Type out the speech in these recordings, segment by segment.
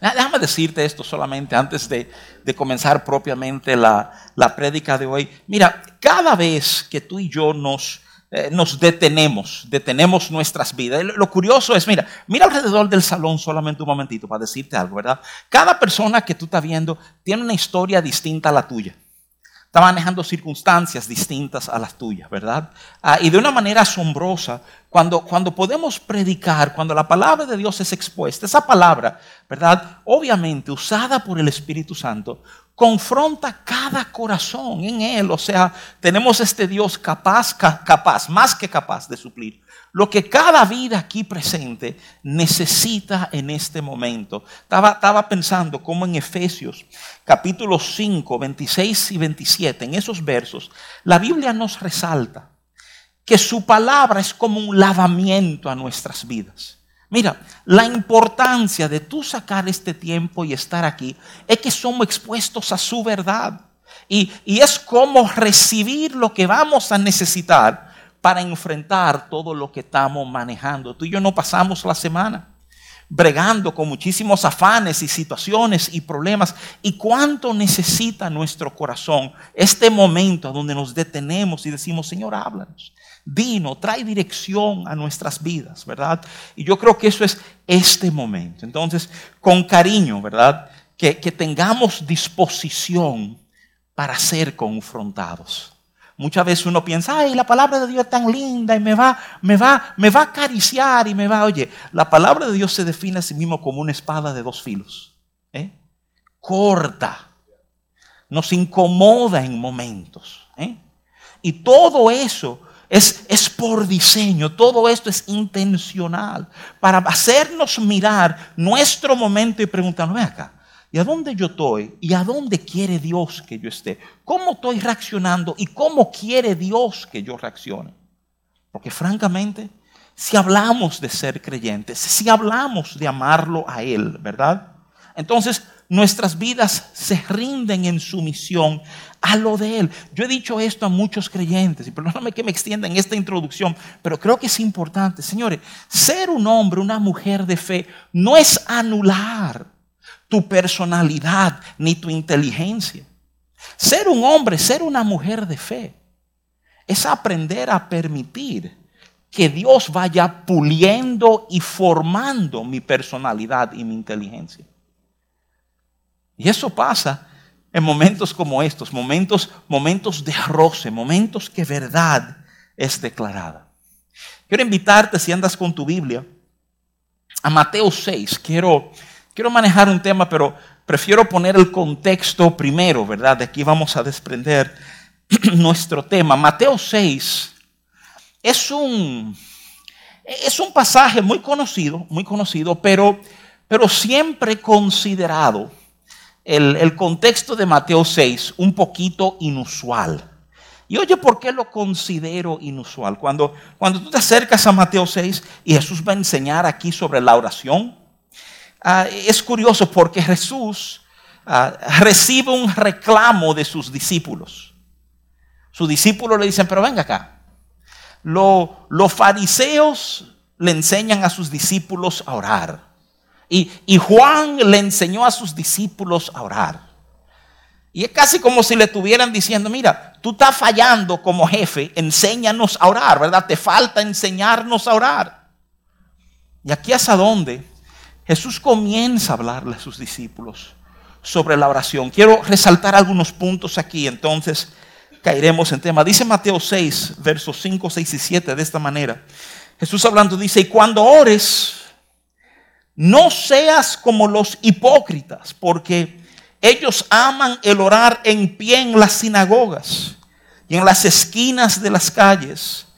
Déjame decirte esto solamente antes de, comenzar propiamente la, la de hoy. Mira, cada vez que tú y yo nos, eh, nos detenemos, detenemos nuestras vidas. Lo curioso es, mira, mira alrededor del salón solamente un momentito para decirte algo, ¿verdad? Cada persona que tú estás viendo tiene una historia distinta a la tuya está manejando circunstancias distintas a las tuyas, ¿verdad? Ah, y de una manera asombrosa, cuando, cuando podemos predicar, cuando la palabra de Dios es expuesta, esa palabra, ¿verdad? Obviamente usada por el Espíritu Santo, confronta cada corazón en Él. O sea, tenemos este Dios capaz, capaz, más que capaz de suplir lo que cada vida aquí presente necesita en este momento. Estaba, pensando cómo en Efesios capítulo 5, 26 y 27, en esos versos, la Biblia nos resalta que su palabra es como un lavamiento a nuestras vidas. Mira, la importancia de tú sacar este tiempo y estar aquí es que somos expuestos a su verdad. Y, y es como recibir lo que vamos a necesitar para enfrentar todo lo que estamos manejando. Tú y yo no pasamos la semana bregando con muchísimos afanes y situaciones y problemas. ¿Y cuánto necesita nuestro corazón este momento donde nos detenemos y decimos, Señor, háblanos? Dino, trae dirección a nuestras vidas, ¿verdad? Y yo creo que eso es este momento. Entonces, con cariño, ¿verdad? Que, que tengamos disposición para ser confrontados. Muchas veces uno piensa, ay, la palabra de Dios es tan linda y me va, me va, me va a acariciar y me va, oye, la palabra de Dios se define a sí mismo como una espada de dos filos. ¿eh? Corta, nos incomoda en momentos. ¿eh? Y todo eso es, es, por diseño, todo esto es intencional para hacernos mirar nuestro momento y preguntarnos, ven acá, ¿Y a dónde yo estoy? ¿Y a dónde quiere Dios que yo esté? ¿Cómo estoy reaccionando? ¿Y cómo quiere Dios que yo reaccione? Porque francamente, si hablamos de ser creyentes, si hablamos de amarlo a Él, ¿verdad? Entonces nuestras vidas se rinden en sumisión a lo de Él. Yo he dicho esto a muchos creyentes, y perdóname que me extienda en esta introducción, pero creo que es importante. Señores, ser un hombre, una mujer de fe, no es anular tu personalidad ni tu inteligencia. Ser un hombre, ser una mujer de fe, es aprender a permitir que Dios vaya puliendo y formando mi personalidad y mi inteligencia. Y eso pasa en momentos como estos, momentos, momentos de roce, momentos que verdad es declarada. Quiero invitarte, si andas con tu Biblia, a Mateo 6. Quiero Quiero manejar un tema, pero prefiero poner el contexto primero, ¿verdad? De aquí vamos a desprender nuestro tema. Mateo 6 es un, es un pasaje muy conocido, muy conocido, pero, pero siempre considerado el, el contexto de Mateo 6 un poquito inusual. Y oye, ¿por qué lo considero inusual? Cuando, cuando tú te acercas a Mateo 6 y Jesús va a enseñar aquí sobre la oración, Ah, es curioso porque Jesús ah, recibe un reclamo de sus discípulos. Sus discípulos le dicen, pero venga acá. los fariseos le enseñan a sus discípulos a orar. Y, y Juan le enseñó a sus discípulos a orar. Y es casi como si le estuvieran diciendo, mira, tú estás fallando como jefe, enséñanos a orar, ¿verdad? Te falta enseñarnos a orar. Y aquí hasta dónde Jesús comienza a hablarle a sus discípulos sobre la oración. Quiero resaltar algunos puntos aquí, entonces caeremos en tema. Dice Mateo 6, versos 5, 6 y 7 de esta manera. Jesús hablando dice, y cuando ores, no seas como los hipócritas, porque ellos aman el orar en pie en las sinagogas y en las esquinas de las calles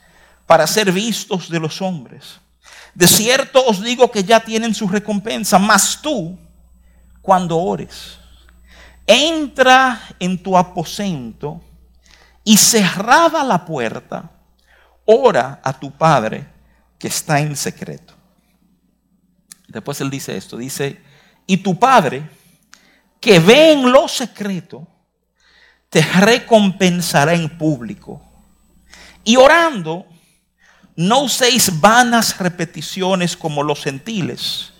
para ser vistos de los hombres. De cierto os digo que ya tienen su recompensa, mas tú, cuando ores, entra en tu aposento y cerrada la puerta, ora a tu Padre que está en secreto. Después él dice esto, dice, y tu Padre que ve en lo secreto, te recompensará en público. Y orando, no uséis vanas repeticiones como los gentiles,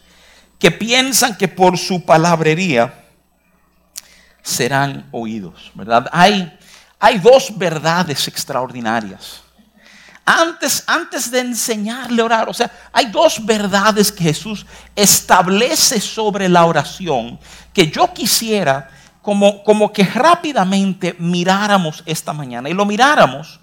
que piensan que por su palabrería serán oídos, ¿verdad? Hay, hay dos verdades extraordinarias. Antes, antes de enseñarle a orar, o sea, hay dos verdades que Jesús establece sobre la oración que yo quisiera como, como que rápidamente miráramos esta mañana y lo miráramos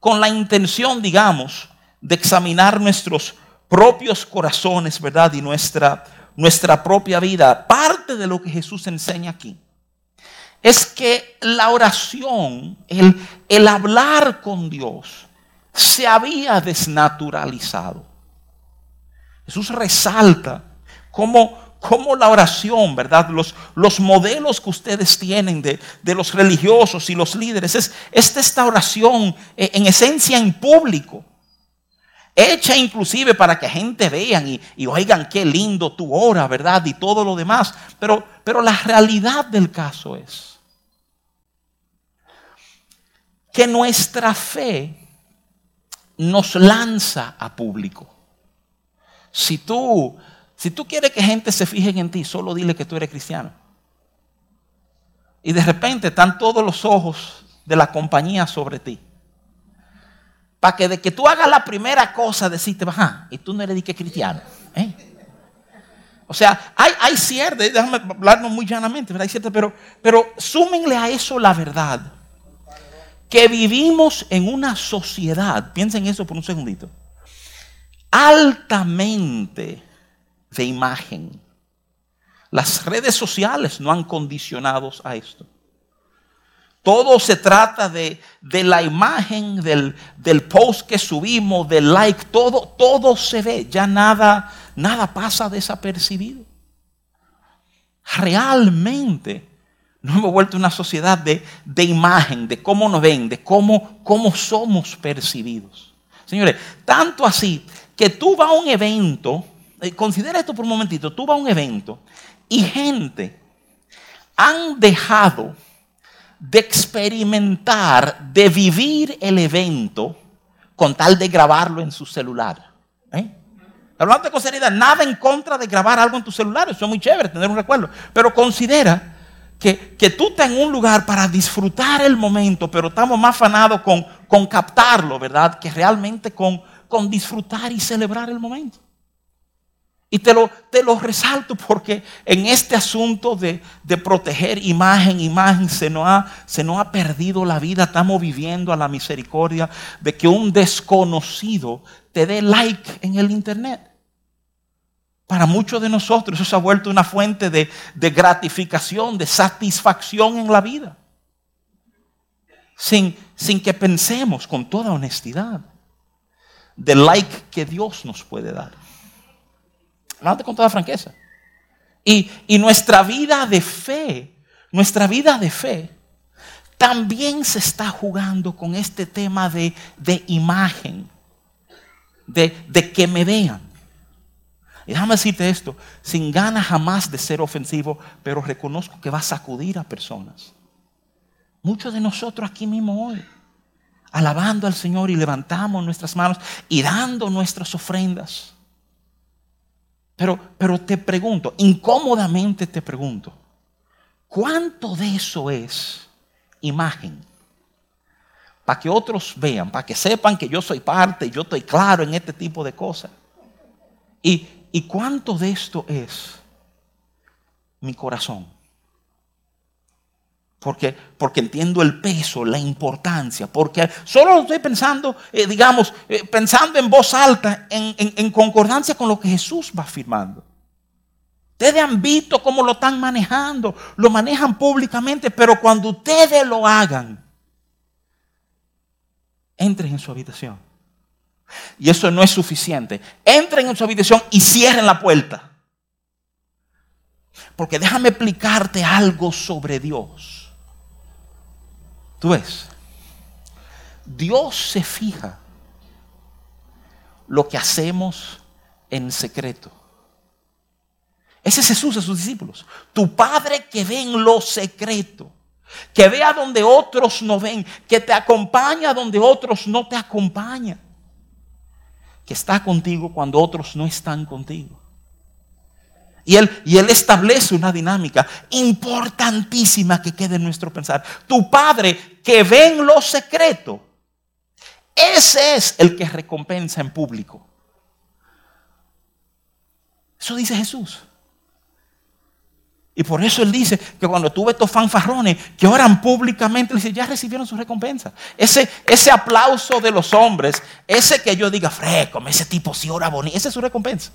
con la intención, digamos, de examinar nuestros propios corazones, ¿verdad? Y nuestra, nuestra propia vida. Parte de lo que Jesús enseña aquí es que la oración, el, el hablar con Dios, se había desnaturalizado. Jesús resalta cómo, cómo la oración, ¿verdad? Los, los, modelos que ustedes tienen de, de, los religiosos y los líderes, es, esta oración eh, en esencia en público. Hecha inclusive para que gente vean y, oigan qué lindo tu hora, ¿verdad? Y todo lo demás. Pero, pero la realidad del caso es que nuestra fe nos lanza a público. Si tú, si tú quieres que gente se fije en ti, solo dile que tú eres cristiano. Y de repente están todos los ojos de la compañía sobre ti. Para que de que tú hagas la primera cosa, decirte, baja, y tú no eres que cristiano. ¿eh? O sea, hay, hay cierto, déjame hablarnos muy llanamente, ¿verdad? Hay cierto, pero, pero súmenle a eso la verdad que vivimos en una sociedad, piensen eso por un segundito, altamente de imagen. Las redes sociales no han condicionado a esto. Todo se trata de, de la imagen, del, del, post que subimos, del like, todo, todo se ve. Ya nada, nada pasa desapercibido. Realmente nos hemos vuelto una sociedad de, imagen, de cómo nos ven, de cómo, cómo somos percibidos. Señores, tanto así que tú vas a un evento, eh, considera esto por un momentito, tú vas a un evento y gente han dejado de experimentar, de vivir el evento con tal de grabarlo en su celular. ¿eh? Hablando con seriedad, nada en contra de grabar algo en tu celular, eso es muy chévere, tener un recuerdo. Pero considera que, tú estás en un lugar para disfrutar el momento, pero estamos más afanados con, con captarlo, ¿verdad? Que realmente con, con disfrutar y celebrar el momento. Y te lo, te lo resalto porque en este asunto de, de, proteger imagen, imagen, se nos, ha, se nos ha perdido la vida. Estamos viviendo a la misericordia de que un desconocido te dé like en el internet. Para muchos de nosotros eso se ha vuelto una fuente de, gratificación, de satisfacción en la vida. Sin, sin que pensemos con toda honestidad del like que Dios nos puede dar. Hablando con toda franqueza. Y, nuestra vida de fe, nuestra vida de fe, también se está jugando con este tema de, imagen, de, de que me vean. Y déjame decirte esto, sin ganas jamás de ser ofensivo, pero reconozco que va a sacudir a personas. Muchos de nosotros aquí mismo hoy, alabando al Señor y levantamos nuestras manos y dando nuestras ofrendas. Pero, pero te pregunto, incómodamente te pregunto, ¿cuánto de eso es imagen? Para que otros vean, para que sepan que yo soy parte, yo estoy claro en este tipo de cosas. Y, ¿Y cuánto de esto es mi corazón? Porque, porque entiendo el peso, la importancia, porque solo estoy pensando, eh, digamos, eh, pensando en voz alta, en, en, concordancia con lo que Jesús va afirmando. Ustedes han visto cómo lo están manejando, lo manejan públicamente, pero cuando ustedes lo hagan, entren en su habitación y eso no es suficiente. Entren en su habitación y cierren la puerta. Porque déjame explicarte algo sobre Dios. Tú ves, Dios se fija lo que hacemos en secreto. Ese es Jesús a sus discípulos. Tu Padre que ve en lo secreto, que vea donde otros no ven, que te acompaña donde otros no te acompañan que está contigo cuando otros no están contigo. Y él, establece una dinámica importantísima que quede en nuestro pensar. Tu Padre que ve en lo secreto, ese es el que recompensa en público. Eso dice Jesús. Y por eso él dice que cuando tuve estos fanfarrones que oran públicamente, dice, ya recibieron su recompensa. Ese, ese aplauso de los hombres, ese que yo diga, fresco, ese tipo sí ora bonito, esa es su recompensa.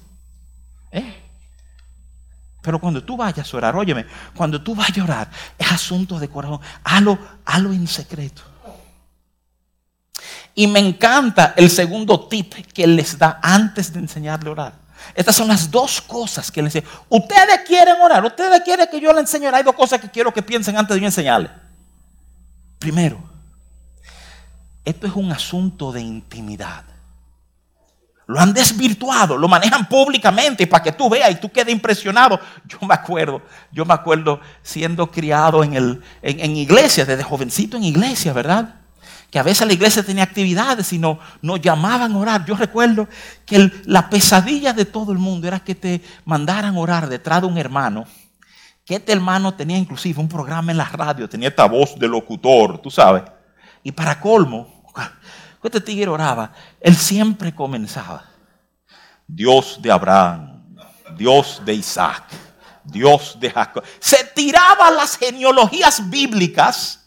¿Eh? Pero cuando tú vayas a orar, óyeme, cuando tú vayas a orar, es asunto de corazón, hazlo, hazlo en secreto. Y me encanta el segundo tip que les da antes de enseñarle a orar. Estas son las dos cosas que le dice. Ustedes quieren orar, ustedes quieren que yo le enseñe. Hay dos cosas que quiero que piensen antes de yo enseñarle. Primero, esto es un asunto de intimidad. Lo han desvirtuado, lo manejan públicamente para que tú veas y tú quedes impresionado. Yo me acuerdo, yo me acuerdo siendo criado en, el, en, en iglesia, desde jovencito en iglesia, ¿verdad? que a veces la iglesia tenía actividades y no, nos llamaban a orar. Yo recuerdo que la pesadilla de todo el mundo era que te mandaran orar detrás de un hermano, que este hermano tenía inclusive un programa en la radio, tenía esta voz de locutor, tú sabes. Y para colmo, este tigre oraba, él siempre comenzaba, Dios de Abraham, Dios de Isaac, Dios de Jacob. Se tiraba las genealogías bíblicas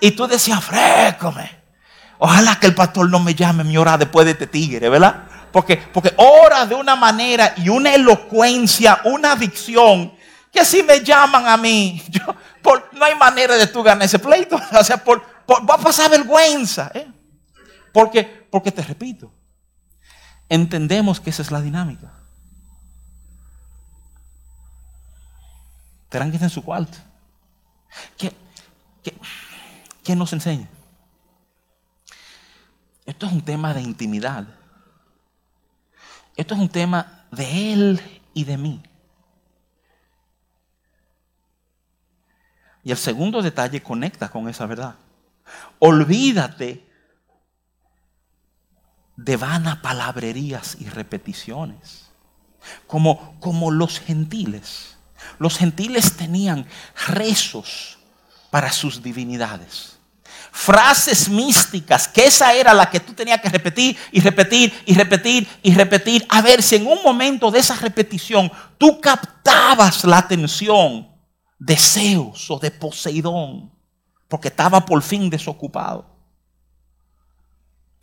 y tú decías, frécome. Ojalá que el pastor no me llame mi hora después de este tigre, ¿verdad? Porque, porque ora de una manera y una elocuencia, una dicción, que si me llaman a mí, no hay manera de tú ganar ese pleito. O sea, va a pasar vergüenza. ¿eh? Porque, porque te repito, entendemos que esa es la dinámica. Tranquis en su cuarto. ¿Qué, qué, qué nos enseña? Esto es un tema de intimidad. Esto es un tema de Él y de mí. Y el segundo detalle conecta con esa verdad. Olvídate de vanas palabrerías y repeticiones. Como, como los gentiles. Los gentiles tenían rezos para sus divinidades frases místicas, que esa era la que tú tenías que repetir y repetir y repetir y repetir, a ver si en un momento de esa repetición tú captabas la atención de Zeus o de Poseidón, porque estaba por fin desocupado.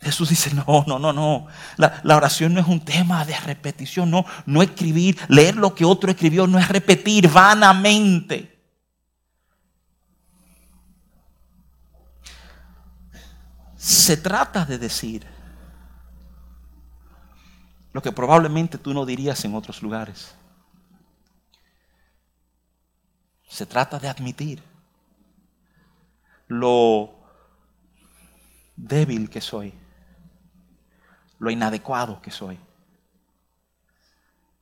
Jesús dice, no, no, no, no. La, oración no es un tema de repetición, no, no escribir, leer lo que otro escribió, no es repetir vanamente. Se trata de decir lo que probablemente tú no dirías en otros lugares. Se trata de admitir lo débil que soy, lo inadecuado que soy,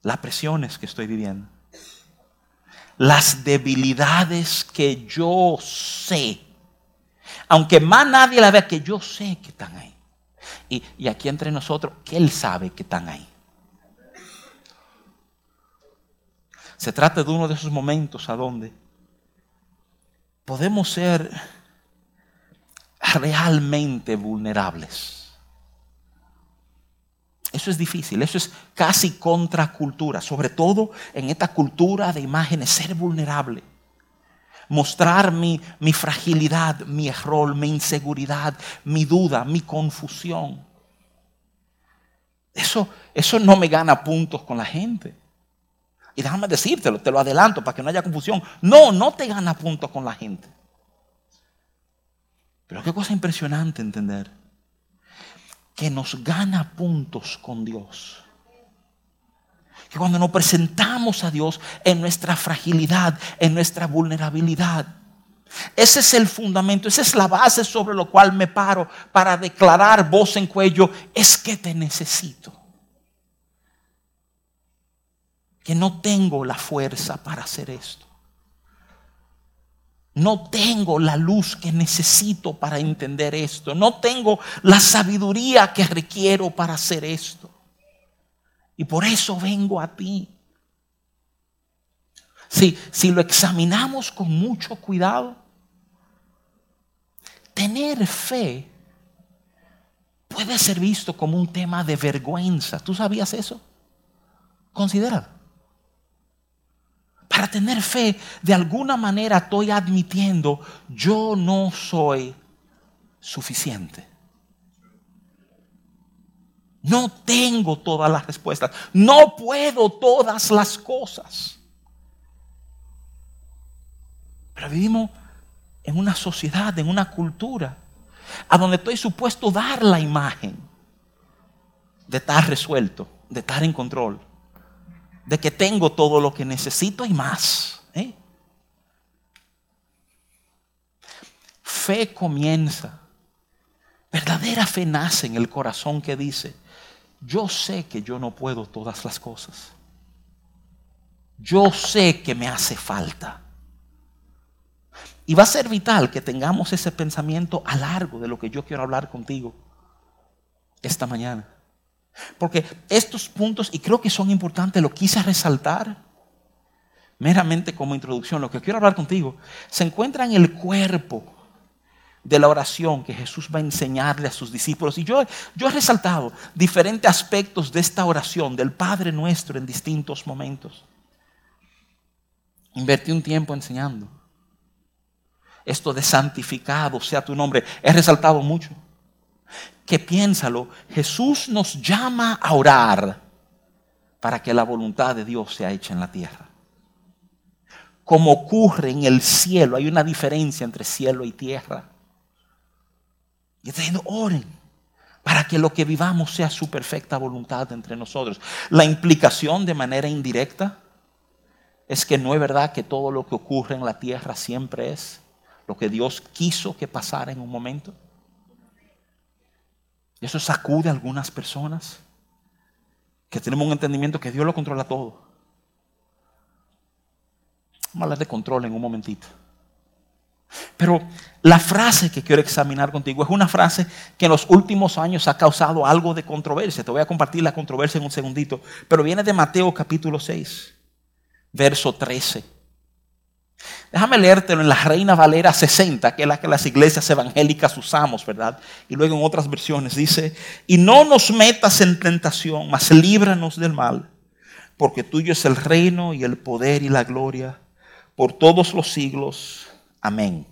las presiones que estoy viviendo, las debilidades que yo sé aunque más nadie la vea, que yo sé que están ahí. Y, aquí entre nosotros, que Él sabe que están ahí. Se trata de uno de esos momentos a donde podemos ser realmente vulnerables. Eso es difícil, eso es casi contracultura, sobre todo en esta cultura de imágenes, ser vulnerable mostrar mi, mi fragilidad, mi error, mi inseguridad, mi duda, mi confusión. Eso, eso no me gana puntos con la gente. Y déjame decírtelo, te lo adelanto para que no haya confusión. No, no te gana puntos con la gente. Pero qué cosa impresionante entender. Que nos gana puntos con Dios que cuando nos presentamos a Dios en nuestra fragilidad, en nuestra vulnerabilidad, ese es el fundamento, esa es la base sobre lo cual me paro para declarar voz en cuello, es que te necesito. Que no tengo la fuerza para hacer esto. No tengo la luz que necesito para entender esto. No tengo la sabiduría que requiero para hacer esto. Y por eso vengo a ti. si, si lo examinamos con mucho cuidado, tener fe puede ser visto como un tema de vergüenza. ¿Tú sabías eso? Considera. Para tener fe, de alguna manera estoy admitiendo, yo no soy suficiente. No tengo todas las respuestas. No puedo todas las cosas. Pero vivimos en una sociedad, en una cultura, a donde estoy supuesto dar la imagen de estar resuelto, de estar en control, de que tengo todo lo que necesito y más. ¿eh? Fe comienza, verdadera fe nace en el corazón que dice, yo sé que yo no puedo todas las cosas. Yo sé que me hace falta. Y va a ser vital que tengamos ese pensamiento a largo de lo que yo quiero hablar contigo esta mañana. Porque estos puntos, y creo que son importantes, lo quise resaltar meramente como introducción. Lo que quiero hablar contigo se encuentra en el cuerpo de la oración que Jesús va a enseñarle a sus discípulos. Y yo, yo he resaltado diferentes aspectos de esta oración del Padre nuestro en distintos momentos. Invertí un tiempo enseñando esto de santificado sea tu nombre, he resaltado mucho. Que piénsalo, Jesús nos llama a orar para que la voluntad de Dios sea hecha en la tierra. Como ocurre en el cielo, hay una diferencia entre cielo y tierra. Y está diciendo, oren para que lo que vivamos sea su perfecta voluntad entre nosotros. La implicación de manera indirecta es que no es verdad que todo lo que ocurre en la tierra siempre es lo que Dios quiso que pasara en un momento. Y eso sacude a algunas personas que tenemos un entendimiento que Dios lo controla todo. Vamos a hablar de control en un momentito. Pero la frase que quiero examinar contigo es una frase que en los últimos años ha causado algo de controversia. Te voy a compartir la controversia en un segundito. Pero viene de Mateo capítulo 6, verso 13. Déjame leértelo en la Reina Valera 60, que es la que las iglesias evangélicas usamos, ¿verdad? Y luego en otras versiones dice, y no nos metas en tentación, mas líbranos del mal, porque tuyo es el reino y el poder y la gloria por todos los siglos. Amén.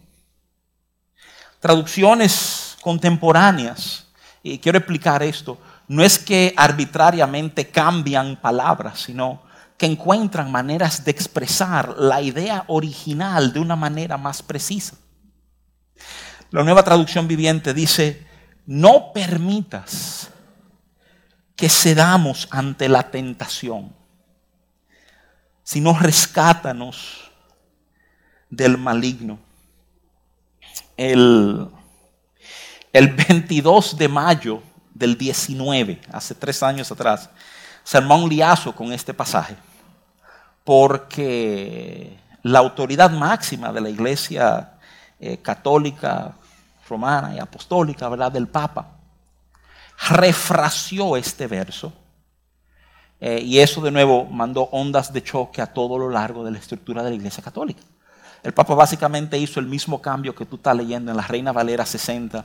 Traducciones contemporáneas, y quiero explicar esto, no es que arbitrariamente cambian palabras, sino que encuentran maneras de expresar la idea original de una manera más precisa. La nueva traducción viviente dice, no permitas que cedamos ante la tentación, sino rescátanos del maligno. El, el 22 de mayo del 19, hace tres años atrás, se armó un liazo con este pasaje porque la autoridad máxima de la iglesia eh, católica, romana y apostólica, ¿verdad? Del Papa, refració este verso. Eh, y eso de nuevo mandó ondas de choque a todo lo largo de la estructura de la iglesia católica. El Papa básicamente hizo el mismo cambio que tú estás leyendo en la Reina Valera 60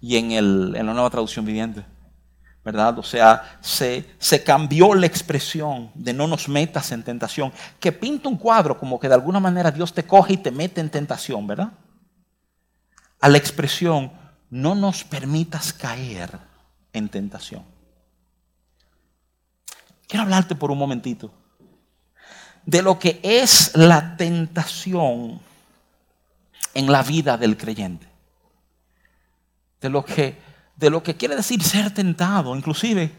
y en, el, en la nueva traducción viviente. ¿Verdad? O sea, se, se, cambió la expresión de no nos metas en tentación, que pinta un cuadro como que de alguna manera Dios te coge y te mete en tentación, ¿verdad? A la expresión, no nos permitas caer en tentación. Quiero hablarte por un momentito de lo que es la tentación en la vida del creyente. De lo que de lo que quiere decir ser tentado. Inclusive,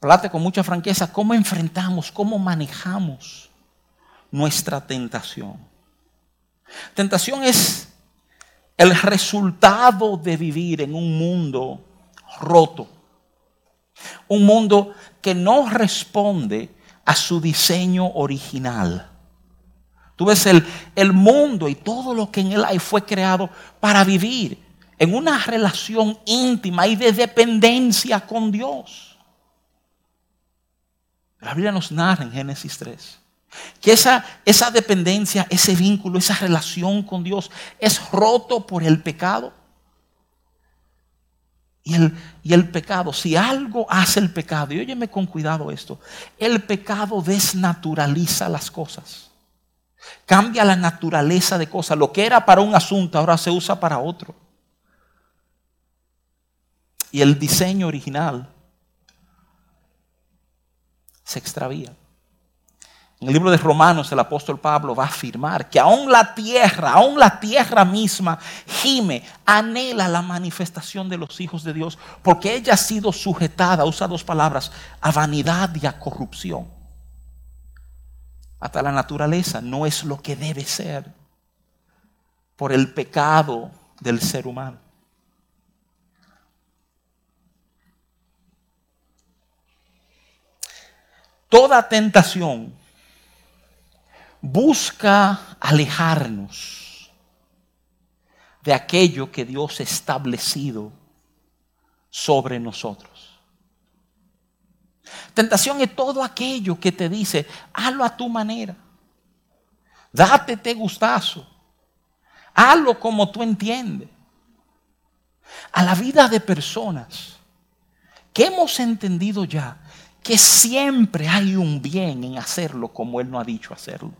plate con mucha franqueza, cómo enfrentamos, cómo manejamos nuestra tentación. Tentación es el resultado de vivir en un mundo roto. Un mundo que no responde a su diseño original. Tú ves el, el mundo y todo lo que en él hay fue creado para vivir en una relación íntima y de dependencia con Dios. La Biblia nos narra en Génesis 3 Que esa, esa dependencia, ese vínculo, esa relación con Dios es roto por el pecado. Y el, y el, pecado, si algo hace el pecado, y óyeme con cuidado esto, el pecado desnaturaliza las cosas. Cambia la naturaleza de cosas. Lo que era para un asunto ahora se usa para otro. Y el diseño original se extravía. En el libro de Romanos el apóstol Pablo va a afirmar que aún la tierra, aún la tierra misma gime, anhela la manifestación de los hijos de Dios, porque ella ha sido sujetada, usa dos palabras, a vanidad y a corrupción. Hasta la naturaleza no es lo que debe ser por el pecado del ser humano. Toda tentación busca alejarnos de aquello que Dios ha establecido sobre nosotros. Tentación es todo aquello que te dice, hazlo a tu manera, dátete gustazo, hazlo como tú entiendes. A la vida de personas que hemos entendido ya que siempre hay un bien en hacerlo como Él no ha dicho hacerlo.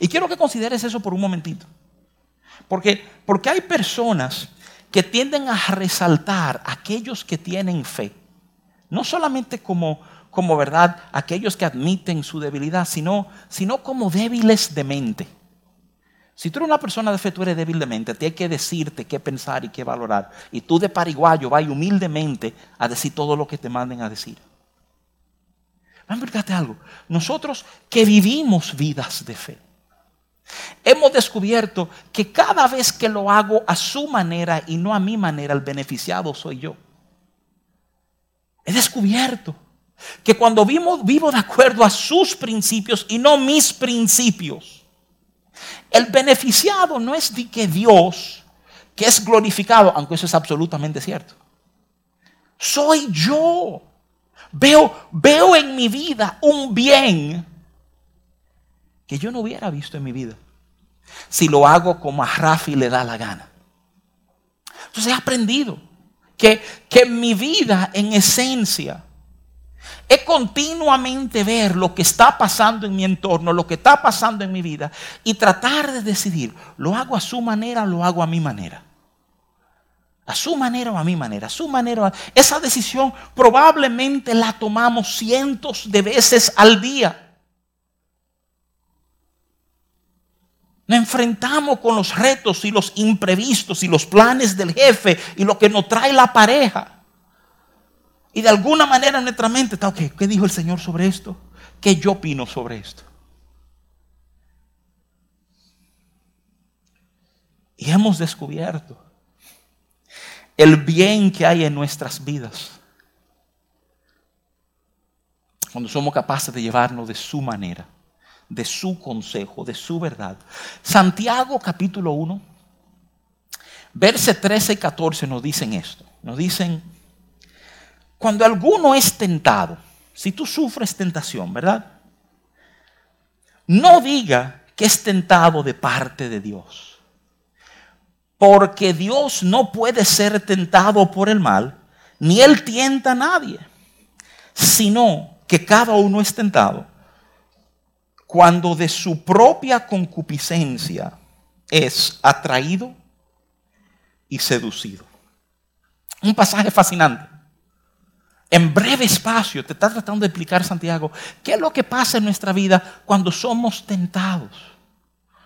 Y quiero que consideres eso por un momentito. Porque, porque hay personas que tienden a resaltar aquellos que tienen fe. No solamente como, como verdad, aquellos que admiten su debilidad, sino, sino como débiles de mente. Si tú eres una persona de fe, tú eres débil de mente, te hay que decirte qué pensar y qué valorar. Y tú de pariguayo vas humildemente a decir todo lo que te manden a decir. A algo. Nosotros que vivimos vidas de fe, Hemos descubierto que cada vez que lo hago a su manera y no a mi manera, el beneficiado soy yo. He descubierto que cuando vivo, vivo de acuerdo a sus principios y no mis principios, el beneficiado no es de que Dios, que es glorificado, aunque eso es absolutamente cierto. Soy yo. Veo, veo en mi vida un bien que yo no hubiera visto en mi vida si lo hago como a Rafi le da la gana. Entonces he aprendido que, que mi vida, en esencia, es continuamente ver lo que está pasando en mi entorno, lo que está pasando en mi vida y tratar de decidir, ¿lo hago a su manera lo hago a mi manera? A su manera o a mi manera, a su manera. Esa decisión probablemente la tomamos cientos de veces al día. Nos enfrentamos con los retos y los imprevistos y los planes del jefe y lo que nos trae la pareja. Y de alguna manera en nuestra mente está, ok, ¿qué dijo el Señor sobre esto? ¿Qué yo opino sobre esto? Y hemos descubierto el bien que hay en nuestras vidas cuando somos capaces de llevarnos de su manera de su consejo, de su verdad. Santiago capítulo 1, verse 13 y 14 nos dicen esto. Nos dicen, cuando alguno es tentado, si tú sufres tentación, ¿verdad? No diga que es tentado de parte de Dios. Porque Dios no puede ser tentado por el mal, ni Él tienta a nadie, sino que cada uno es tentado cuando de su propia concupiscencia es atraído y seducido. Un pasaje fascinante. En breve espacio te está tratando de explicar Santiago qué es lo que pasa en nuestra vida cuando somos tentados,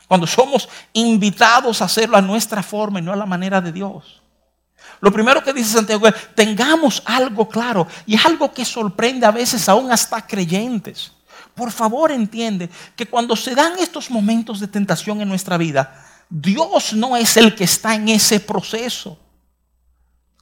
cuando somos invitados a hacerlo a nuestra forma y no a la manera de Dios. Lo primero que dice Santiago es, tengamos algo claro y algo que sorprende a veces aún hasta creyentes. Por favor entiende que cuando se dan estos momentos de tentación en nuestra vida, Dios no es el que está en ese proceso.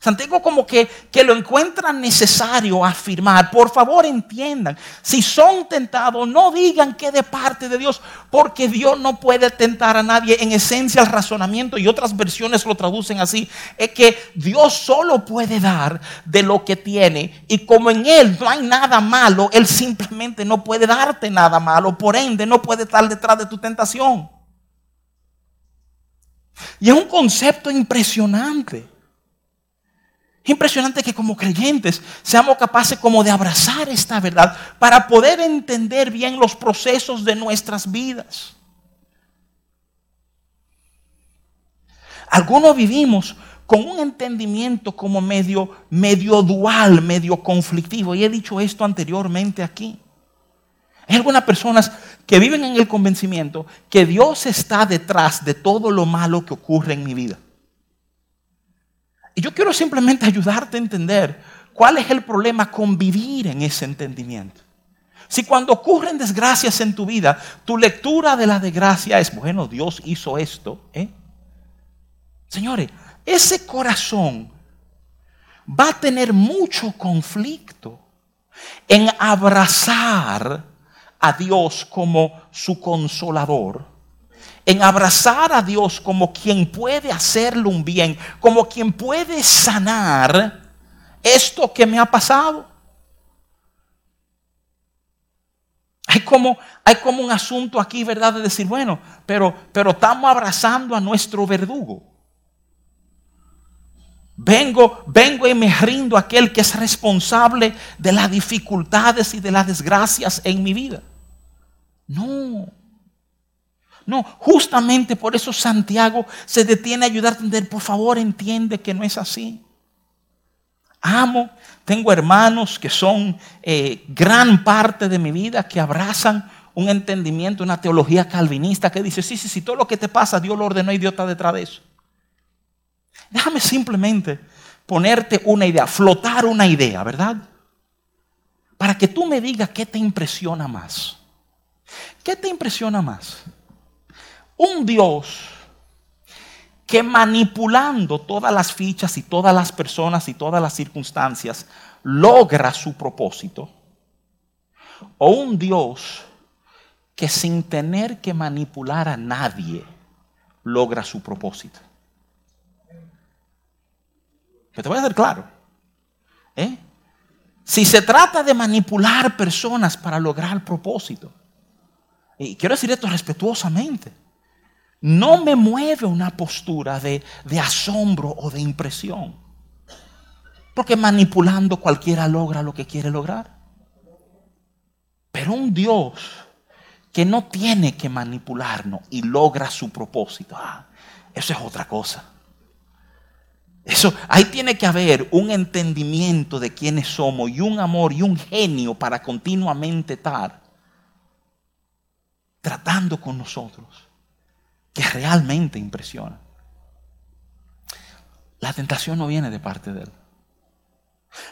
Santiago como que, que lo encuentra necesario afirmar. Por favor entiendan, si son tentados, no digan que de parte de Dios, porque Dios no puede tentar a nadie. En esencia el razonamiento y otras versiones lo traducen así, es que Dios solo puede dar de lo que tiene y como en Él no hay nada malo, Él simplemente no puede darte nada malo, por ende no puede estar detrás de tu tentación. Y es un concepto impresionante. Es impresionante que como creyentes seamos capaces como de abrazar esta verdad para poder entender bien los procesos de nuestras vidas. Algunos vivimos con un entendimiento como medio, medio dual, medio conflictivo. Y he dicho esto anteriormente aquí. Hay algunas personas que viven en el convencimiento que Dios está detrás de todo lo malo que ocurre en mi vida. Y yo quiero simplemente ayudarte a entender cuál es el problema con vivir en ese entendimiento. Si cuando ocurren desgracias en tu vida, tu lectura de la desgracia es, bueno, Dios hizo esto. ¿eh? Señores, ese corazón va a tener mucho conflicto en abrazar a Dios como su consolador en abrazar a Dios como quien puede hacerle un bien, como quien puede sanar esto que me ha pasado. Hay como, hay como un asunto aquí, ¿verdad? De decir, bueno, pero, pero estamos abrazando a nuestro verdugo. Vengo, vengo y me rindo a aquel que es responsable de las dificultades y de las desgracias en mi vida. No. No, justamente por eso Santiago se detiene a ayudar a entender. Por favor, entiende que no es así. Amo, tengo hermanos que son eh, gran parte de mi vida, que abrazan un entendimiento, una teología calvinista que dice, sí, sí, sí, todo lo que te pasa, Dios lo ordenó está detrás de eso. Déjame simplemente ponerte una idea, flotar una idea, ¿verdad? Para que tú me digas qué te impresiona más. ¿Qué te impresiona más? Un Dios que manipulando todas las fichas y todas las personas y todas las circunstancias logra su propósito. O un Dios que sin tener que manipular a nadie logra su propósito. Que te voy a hacer claro. ¿eh? Si se trata de manipular personas para lograr propósito, y quiero decir esto respetuosamente, no me mueve una postura de, asombro o de impresión. Porque manipulando cualquiera logra lo que quiere lograr. Pero un Dios que no tiene que manipularnos y logra su propósito, ah, eso es otra cosa. Eso, ahí tiene que haber un entendimiento de quiénes somos y un amor y un genio para continuamente estar tratando con nosotros que realmente impresiona. La tentación no viene de parte de Él.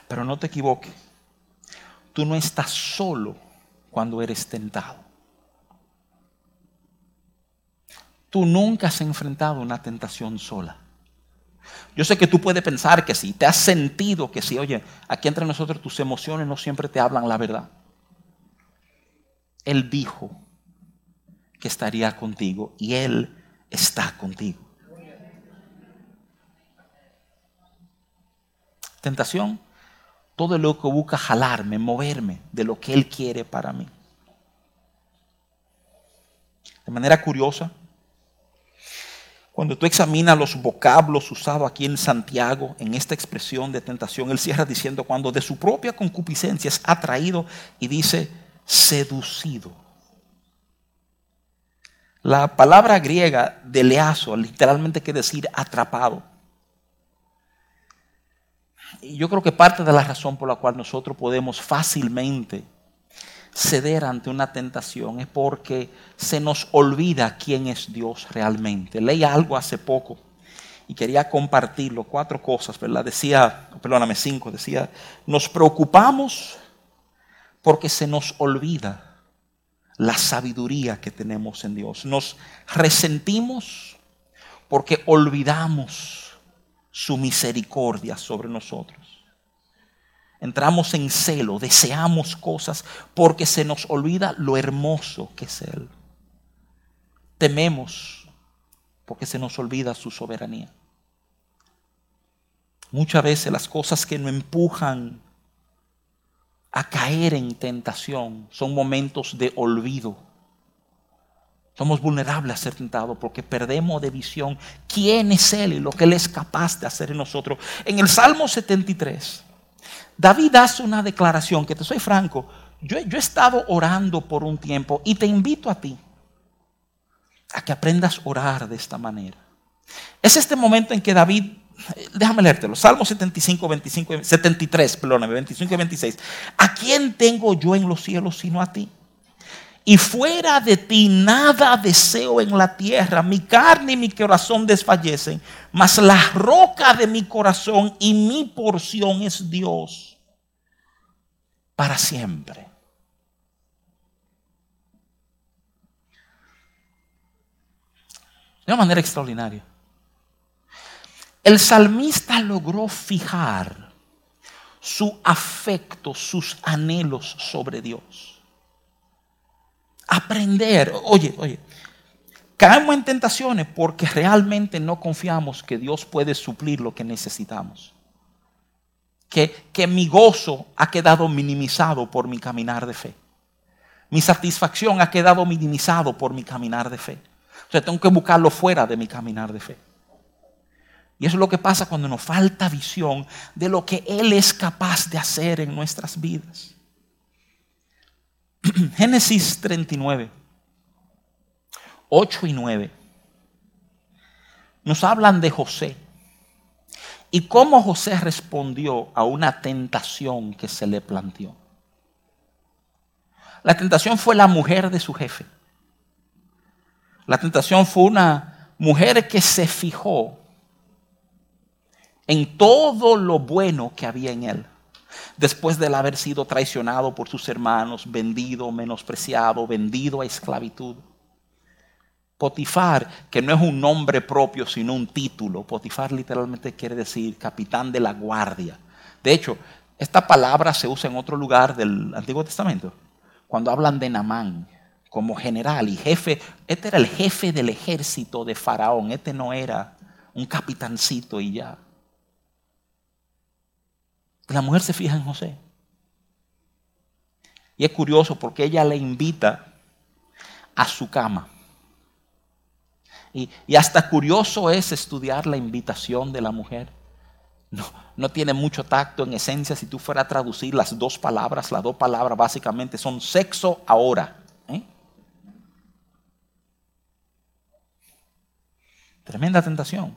Pero no te equivoques. Tú no estás solo cuando eres tentado. Tú nunca has enfrentado una tentación sola. Yo sé que tú puedes pensar que si te has sentido que si, oye, aquí entre nosotros tus emociones no siempre te hablan la verdad. Él dijo que estaría contigo y Él está contigo. Tentación, todo lo que busca jalarme, moverme de lo que Él quiere para mí. De manera curiosa, cuando tú examinas los vocablos usados aquí en Santiago, en esta expresión de tentación, Él cierra diciendo cuando de su propia concupiscencia es atraído y dice seducido. La palabra griega de leazo literalmente quiere decir atrapado. Y yo creo que parte de la razón por la cual nosotros podemos fácilmente ceder ante una tentación es porque se nos olvida quién es Dios realmente. Leí algo hace poco y quería compartirlo. Cuatro cosas, ¿verdad? Decía, perdóname, cinco. Decía, nos preocupamos porque se nos olvida la sabiduría que tenemos en Dios. Nos resentimos porque olvidamos su misericordia sobre nosotros. Entramos en celo, deseamos cosas porque se nos olvida lo hermoso que es Él. Tememos porque se nos olvida su soberanía. Muchas veces las cosas que nos empujan a caer en tentación son momentos de olvido. Somos vulnerables a ser tentados porque perdemos de visión quién es Él y lo que Él es capaz de hacer en nosotros. En el Salmo 73, David hace una declaración que te soy franco, yo, yo he estado orando por un tiempo y te invito a ti a que aprendas a orar de esta manera. Es este momento en que David, déjame leértelo, Salmo 75, 25, 73, perdóname, 25 y 26. ¿A quién tengo yo en los cielos sino a ti? Y fuera de ti nada deseo en la tierra. Mi carne y mi corazón desfallecen. Mas la roca de mi corazón y mi porción es Dios. Para siempre. De una manera extraordinaria. El salmista logró fijar su afecto, sus anhelos sobre Dios. Aprender, oye, oye, caemos en tentaciones porque realmente no confiamos que Dios puede suplir lo que necesitamos. Que, que mi gozo ha quedado minimizado por mi caminar de fe. Mi satisfacción ha quedado minimizado por mi caminar de fe. O sea, tengo que buscarlo fuera de mi caminar de fe. Y eso es lo que pasa cuando nos falta visión de lo que Él es capaz de hacer en nuestras vidas. Génesis 39, 8 y 9 nos hablan de José y cómo José respondió a una tentación que se le planteó. La tentación fue la mujer de su jefe. La tentación fue una mujer que se fijó en todo lo bueno que había en él. Después de haber sido traicionado por sus hermanos, vendido, menospreciado, vendido a esclavitud. Potifar, que no es un nombre propio, sino un título. Potifar literalmente quiere decir capitán de la guardia. De hecho, esta palabra se usa en otro lugar del Antiguo Testamento, cuando hablan de Namán como general y jefe. Este era el jefe del ejército de Faraón. Este no era un capitancito y ya. La mujer se fija en José. Y es curioso porque ella le invita a su cama. Y, hasta curioso es estudiar la invitación de la mujer. No, no tiene mucho tacto en esencia si tú fueras a traducir las dos palabras. Las dos palabras básicamente son sexo ahora. Tremenda tentación.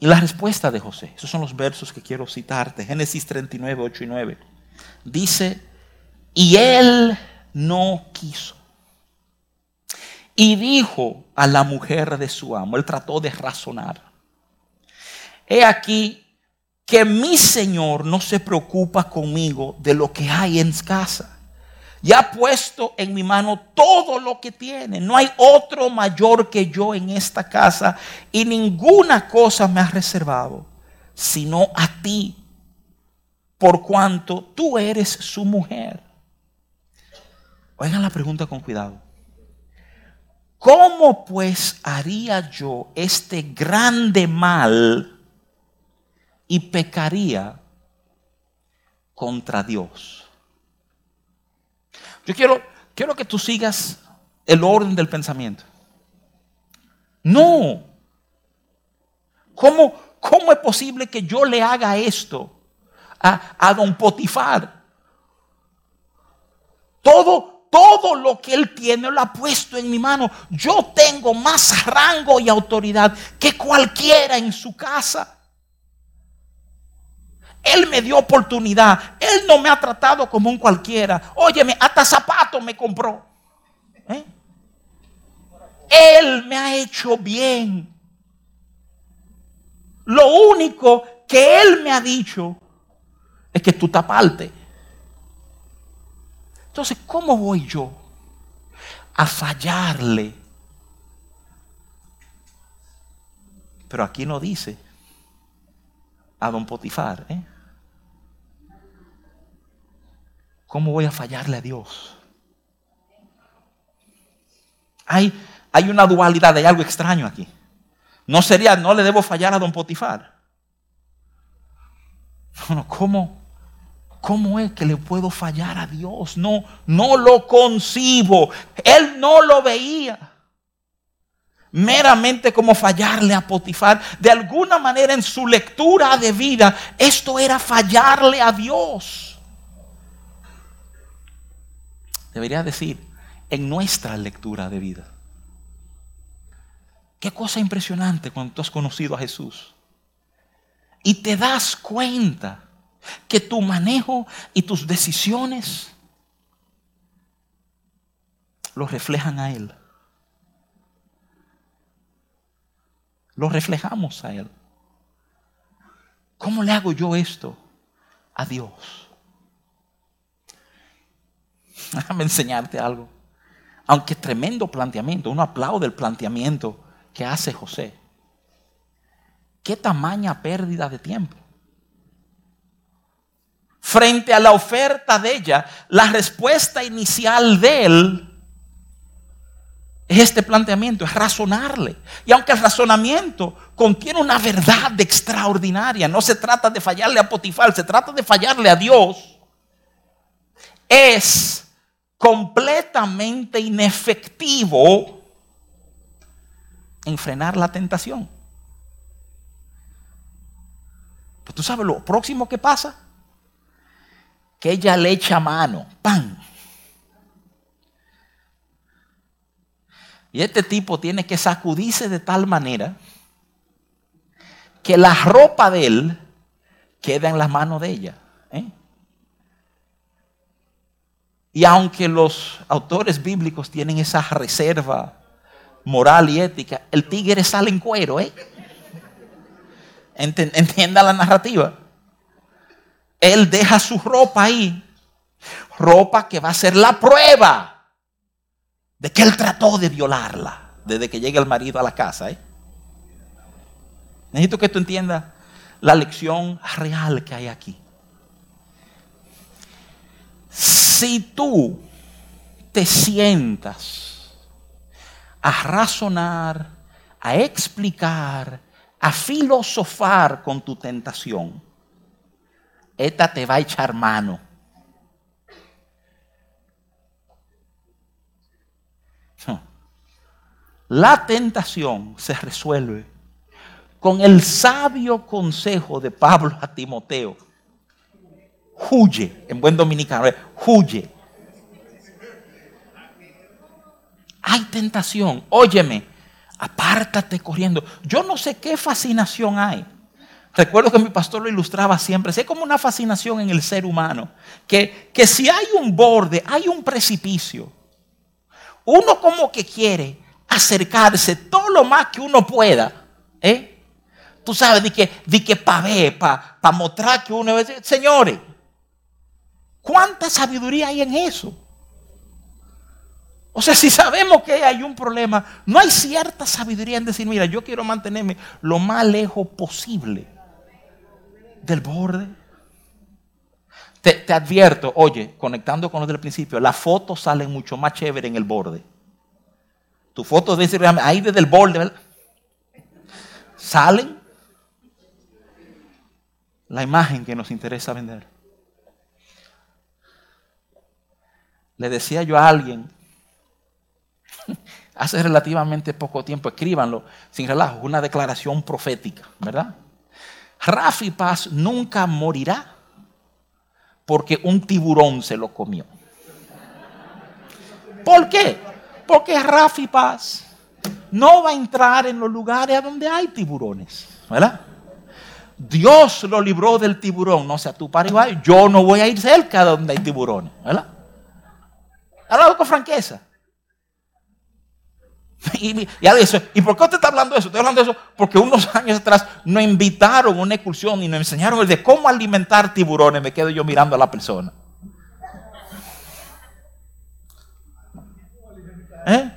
Y la respuesta de José, esos son los versos que quiero citarte, Génesis 39, 8 y 9. Dice, y él no quiso. Y dijo a la mujer de su amo, él trató de razonar. He aquí que mi Señor no se preocupa conmigo de lo que hay en casa ya ha puesto en mi mano todo lo que tiene. No hay otro mayor que yo en esta casa y ninguna cosa me ha reservado, sino a ti, por cuanto tú eres su mujer. Oigan la pregunta con cuidado. ¿Cómo pues haría yo este grande mal y pecaría contra Dios? Yo quiero, quiero que tú sigas el orden del pensamiento. No. ¿Cómo, cómo es posible que yo le haga esto a, a don Potifar? Todo, todo lo que él tiene lo ha puesto en mi mano. Yo tengo más rango y autoridad que cualquiera en su casa. Él me dio oportunidad. Él no me ha tratado como un cualquiera. Óyeme, hasta zapatos me compró. ¿Eh? Él me ha hecho bien. Lo único que Él me ha dicho es que tú taparte. Entonces, ¿cómo voy yo a fallarle Pero aquí no dice a don Potifar. ¿eh? ¿Cómo voy a fallarle a Dios? Hay, hay una dualidad, hay algo extraño aquí. No sería, no le debo fallar a don Potifar. No, ¿cómo? ¿Cómo es que le puedo fallar a Dios? No, no lo concibo. Él no lo veía meramente como fallarle a Potifar. De alguna manera en su lectura de vida, esto era fallarle a Dios. Debería decir, en nuestra lectura de vida. Qué cosa impresionante cuando tú has conocido a Jesús. Y te das cuenta que tu manejo y tus decisiones lo reflejan a Él. Lo reflejamos a Él. ¿Cómo le hago yo esto a Dios? Déjame enseñarte algo. Aunque tremendo planteamiento, uno aplaude el planteamiento que hace José. Qué tamaña pérdida de tiempo. Frente a la oferta de ella, la respuesta inicial de él es este planteamiento, es razonarle. Y aunque el razonamiento contiene una verdad extraordinaria, no se trata de fallarle a Potifar, se trata de fallarle a Dios, es completamente inefectivo en frenar la tentación. Pues tú sabes lo próximo que pasa, que ella le echa mano, ¡pam! Y este tipo tiene que sacudirse de tal manera que la ropa de él queda en las manos de ella. ¿eh? Y aunque los autores bíblicos tienen esa reserva moral y ética, el tigre sale en cuero. ¿eh? Entienda la narrativa. Él deja su ropa ahí. Ropa que va a ser la prueba de que él trató de violarla desde que llega el marido a la casa. ¿eh? Necesito que tú entiendas la lección real que hay aquí. Si tú te sientas a razonar, a explicar, a filosofar con tu tentación, esta te va a echar mano La tentación se resuelve con el sabio consejo de Pablo a Timoteo. Huye, en buen dominicano, huye. Hay tentación, óyeme, apártate corriendo. Yo no sé qué fascinación hay. Recuerdo que mi pastor lo ilustraba siempre. Es como una fascinación en el ser humano. Que, que si hay un borde, hay un precipicio. Uno como que quiere acercarse todo lo más que uno pueda. ¿eh? Tú sabes, de que, que para ver, para mostrar que uno es. Señores, ¿cuánta sabiduría hay en eso? O sea, si sabemos que hay un problema, no hay cierta sabiduría en decir, mira, yo quiero mantenerme lo más lejos posible del borde. Te, advierto, oye, conectando con lo del principio, las fotos salen mucho más chévere en el borde. Tu foto de Instagram, ahí desde el borde, ¿verdad? Salen la imagen que nos interesa vender. Le decía yo a alguien, hace relativamente poco tiempo, escríbanlo sin relajo, una declaración profética, ¿verdad? Rafi Paz nunca morirá porque un tiburón se lo comió. ¿Por qué? Porque Rafi Paz no va a entrar en los lugares a donde hay tiburones. ¿Verdad? Dios lo libró del tiburón. No sea tu padre, yo no voy a ir cerca de donde hay tiburones. ¿Verdad? Hablando con franqueza. Y, y, por qué usted está hablando de eso? Estoy hablando de eso porque unos años atrás nos invitaron a una excursión y nos enseñaron el de cómo alimentar tiburones. Me quedo yo mirando a la persona. ¿Eh?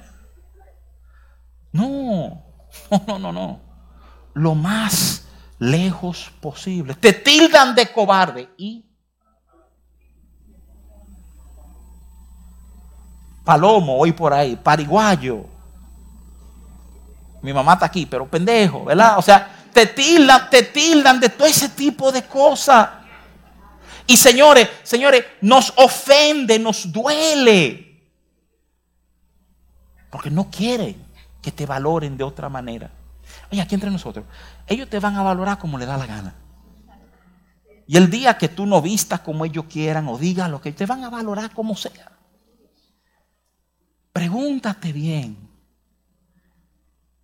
No, no, no, no, lo más lejos posible. Te tildan de cobarde y palomo hoy por ahí, pariguayo. Mi mamá está aquí, pero pendejo, ¿verdad? O sea, te tildan, te tildan de todo ese tipo de cosas. Y señores, señores, nos ofende, nos duele. Porque no quieren que te valoren de otra manera. Oye, aquí entre nosotros, ellos te van a valorar como le da la gana. Y el día que tú no vistas como ellos quieran o digas lo que te van a valorar como sea. Pregúntate bien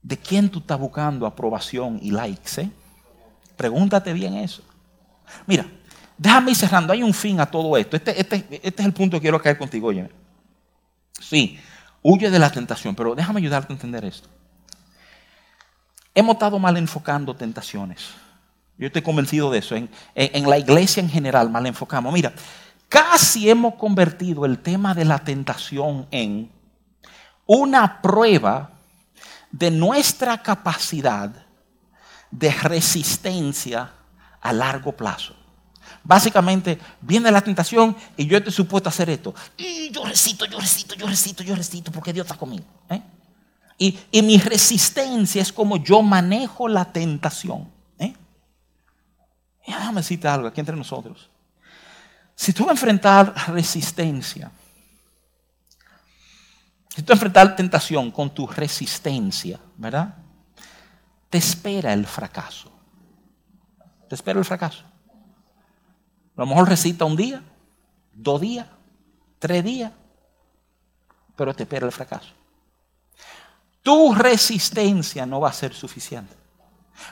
de quién tú estás buscando aprobación y likes. ¿eh? Pregúntate bien eso. Mira, déjame ir cerrando. Hay un fin a todo esto. Este, este, este es el punto que quiero caer contigo. Oye, sí, huye de la tentación, pero déjame ayudarte a entender esto. Hemos estado mal enfocando tentaciones. Yo estoy convencido de eso. En, en, la iglesia en general mal enfocamos. Mira, casi hemos convertido el tema de la tentación en una prueba de nuestra capacidad de resistencia a largo plazo. Básicamente viene la tentación y yo estoy supuesto a hacer esto. Y yo recito, yo recito, yo recito, yo recito porque Dios está conmigo. ¿eh? Y, mi resistencia es como yo manejo la tentación. ¿eh? Y déjame decirte algo aquí entre nosotros. Si tú vas a enfrentar resistencia, si tú enfrentas tentación con tu resistencia, ¿verdad? Te espera el fracaso. Te espera el fracaso. A lo mejor recita un día, dos días, tres días, pero te espera el fracaso. Tu resistencia no va a ser suficiente.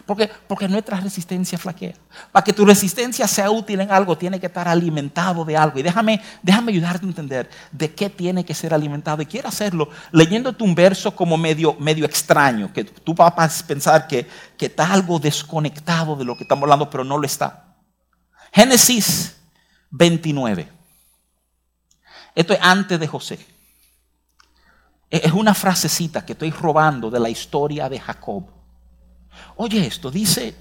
Porque, porque nuestra resistencia flaquea. Para que tu resistencia sea útil en algo, tiene que estar alimentado de algo. Y déjame, déjame ayudarte a entender de qué tiene que ser alimentado. Y quiero hacerlo leyéndote un verso como medio, medio extraño, que tú vas a pensar que, que está algo desconectado de lo que estamos hablando, pero no lo está. Génesis 29. Esto es antes de José. Es una frasecita que estoy robando de la historia de Jacob. Oye esto, dice,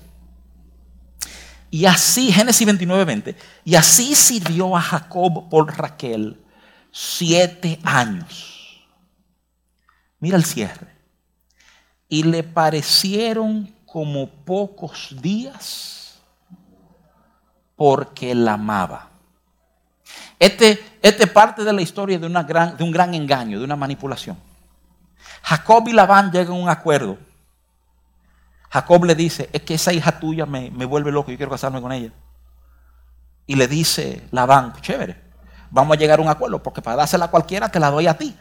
y así, Génesis 29, 20, y así sirvió a Jacob por Raquel siete años. Mira el cierre. Y le parecieron como pocos días porque la amaba. Este, este parte de la historia de, una gran, de un gran engaño, de una manipulación. Jacob y Labán llegan a un acuerdo Jacob le dice, es que esa hija tuya me, vuelve loco, yo quiero casarme con ella. Y le dice Labán, chévere, vamos a llegar a un acuerdo, porque para dársela a cualquiera te la doy a ti.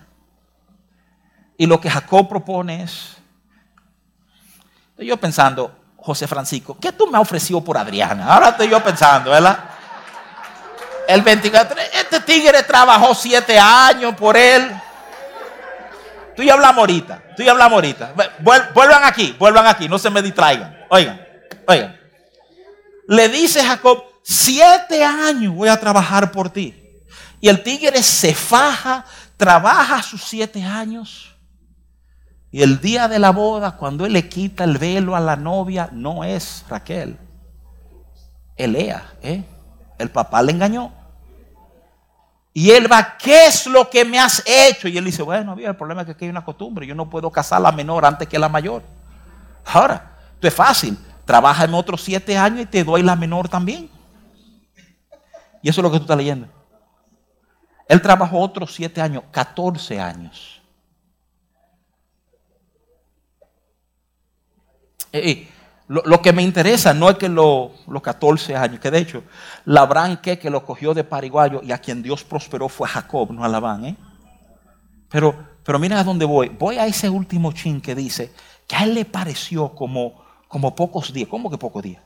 Y lo que Jacob propone es, estoy yo pensando, José Francisco, ¿qué tú me has ofrecido por Adriana? Ahora estoy yo pensando, ¿verdad? El 24, este tigre trabajó siete años por él. Tú ya hablamos ahorita. Tú ya hablamos ahorita. Vuelvan aquí, vuelvan aquí, no se me distraigan. Oigan, oigan. Le dice Jacob, siete años voy a trabajar por ti. Y el tigre se faja, trabaja sus siete años. Y el día de la boda, cuando él le quita el velo a la novia, no es Raquel. Elea, ¿eh? El papá le engañó. Y él va, ¿qué es lo que me has hecho? Y él dice, bueno, el problema es que aquí hay una costumbre, yo no puedo casar a la menor antes que la mayor. Ahora, esto es fácil, trabaja en otros siete años y te doy la menor también. Y eso es lo que tú estás leyendo. Él trabajó otros siete años, 14 años. Eh, lo, que me interesa no es que los 14 años, que de hecho, Labán que, que lo cogió de pariguayo y a quien Dios prosperó fue Jacob, no a Labán. ¿eh? Pero, pero miren a dónde voy. Voy a ese último chin que dice que a él le pareció como, como pocos días. ¿Cómo que pocos días?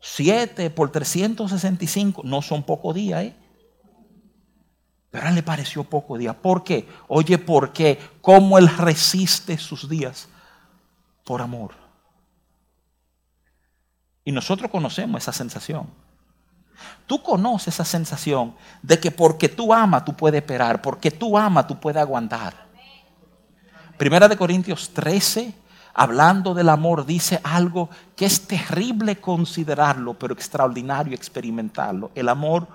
Siete por 365 no son pocos días, ¿eh? Pero a él le pareció poco día. ¿Por qué? Oye, ¿por qué? ¿Cómo él resiste sus días? Por amor. Y nosotros conocemos esa sensación. Tú conoces esa sensación de que porque tú amas tú puedes esperar, porque tú amas tú puedes aguantar. Primera de Corintios 13 hablando del amor, dice algo que es terrible considerarlo, pero extraordinario experimentarlo. El amor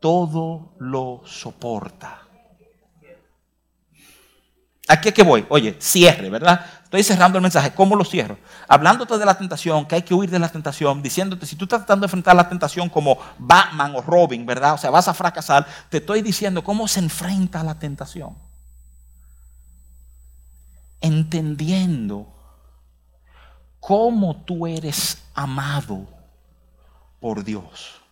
todo lo soporta. Aquí es que voy. Oye, cierre, ¿verdad? Estoy cerrando el mensaje. ¿Cómo lo cierro? Hablándote de la tentación, que hay que huir de la tentación, diciéndote, si tú estás tratando de enfrentar la tentación como Batman o Robin, ¿verdad? O sea, vas a fracasar. Te estoy diciendo cómo se enfrenta la tentación. Entendiendo cómo tú eres amado por Dios.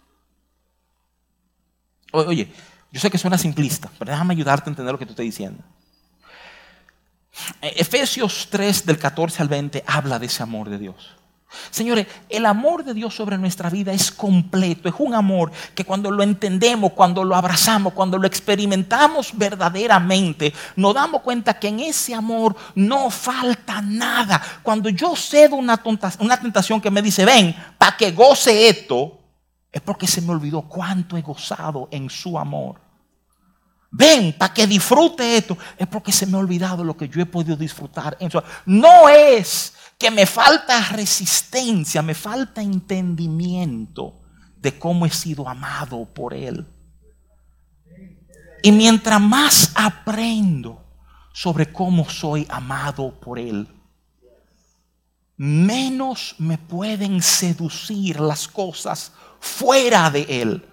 Oye, yo sé que suena simplista, pero déjame ayudarte a entender lo que tú estás diciendo. Efesios 3 del 14 al 20 habla de ese amor de Dios. Señores, el amor de Dios sobre nuestra vida es completo, es un amor que cuando lo entendemos, cuando lo abrazamos, cuando lo experimentamos verdaderamente, nos damos cuenta que en ese amor no falta nada. Cuando yo cedo una, una tentación que me dice, ven, para que goce esto, es porque se me olvidó cuánto he gozado en su amor. Ven, para que disfrute esto. Es porque se me ha olvidado lo que yo he podido disfrutar. No es que me falta resistencia, me falta entendimiento de cómo he sido amado por Él. Y mientras más aprendo sobre cómo soy amado por Él, menos me pueden seducir las cosas fuera de Él.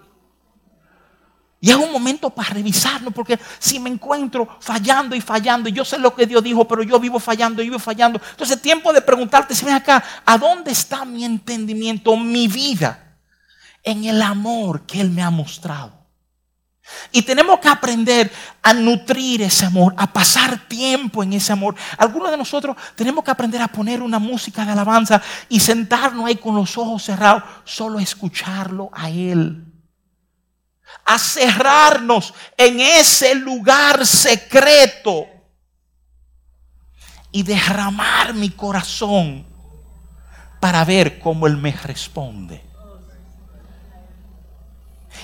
Y es un momento para revisarlo, porque si me encuentro fallando y fallando, y yo sé lo que Dios dijo, pero yo vivo fallando y vivo fallando. Entonces, tiempo de preguntarte, si ven acá, ¿a dónde está mi entendimiento, mi vida? En el amor que Él me ha mostrado. Y tenemos que aprender a nutrir ese amor, a pasar tiempo en ese amor. Algunos de nosotros tenemos que aprender a poner una música de alabanza y sentarnos ahí con los ojos cerrados, solo escucharlo a Él a cerrarnos en ese lugar secreto y derramar mi corazón para ver cómo Él me responde.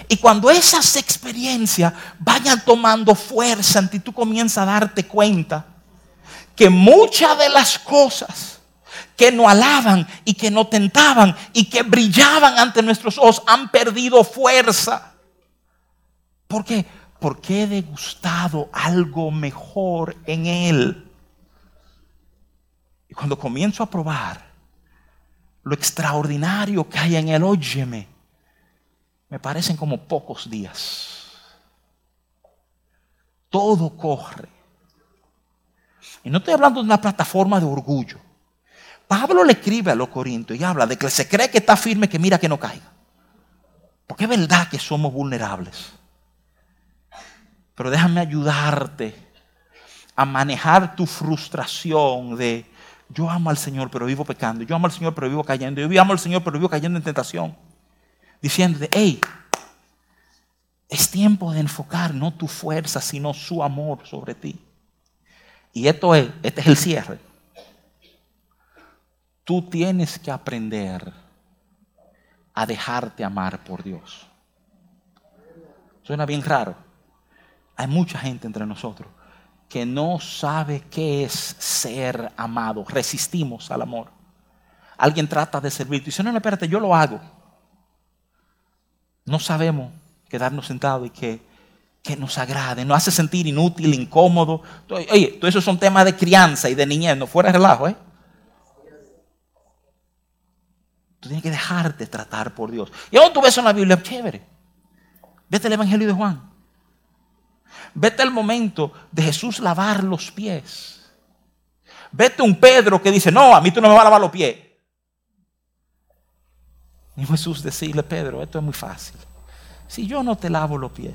Y cuando esas experiencias vayan tomando fuerza ti, tú comienzas a darte cuenta que muchas de las cosas que nos alaban y que nos tentaban y que brillaban ante nuestros ojos han perdido fuerza. ¿Por qué? Porque he degustado algo mejor en Él. Y cuando comienzo a probar lo extraordinario que hay en Él, óyeme, me parecen como pocos días. Todo corre. Y no estoy hablando de una plataforma de orgullo. Pablo le escribe a los corintios y habla de que se cree que está firme, que mira que no caiga. Porque es verdad que somos vulnerables. Pero déjame ayudarte a manejar tu frustración de yo amo al Señor pero vivo pecando, yo amo al Señor pero vivo cayendo, yo amo al Señor pero vivo cayendo en tentación. Diciéndote, hey, es tiempo de enfocar no tu fuerza, sino su amor sobre ti. Y esto es, este es el cierre. Tú tienes que aprender a dejarte amar por Dios. Suena bien raro. Hay mucha gente entre nosotros que no sabe qué es ser amado. Resistimos al amor. Alguien trata de servir. Y dice, no, no, espérate, yo lo hago. No sabemos quedarnos sentados y que, que nos agrade. Nos hace sentir inútil, incómodo. Oye, todo eso son temas de crianza y de niñez. No fuera relajo, ¿eh? Tú tienes que dejarte tratar por Dios. Y aún tú ves en la Biblia, chévere. Vete al Evangelio de Juan. Vete al momento de Jesús lavar los pies. Vete un Pedro que dice, no, a mí tú no me vas a lavar los pies. Y Jesús decirle, Pedro, esto es muy fácil. Si yo no te lavo los pies,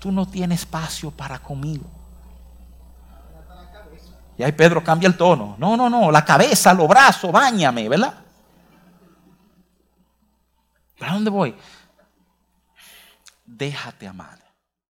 tú no tienes espacio para conmigo. Y ahí Pedro cambia el tono. No, no, no, la cabeza, los brazos, bañame, ¿verdad? ¿Para dónde voy? Déjate amar.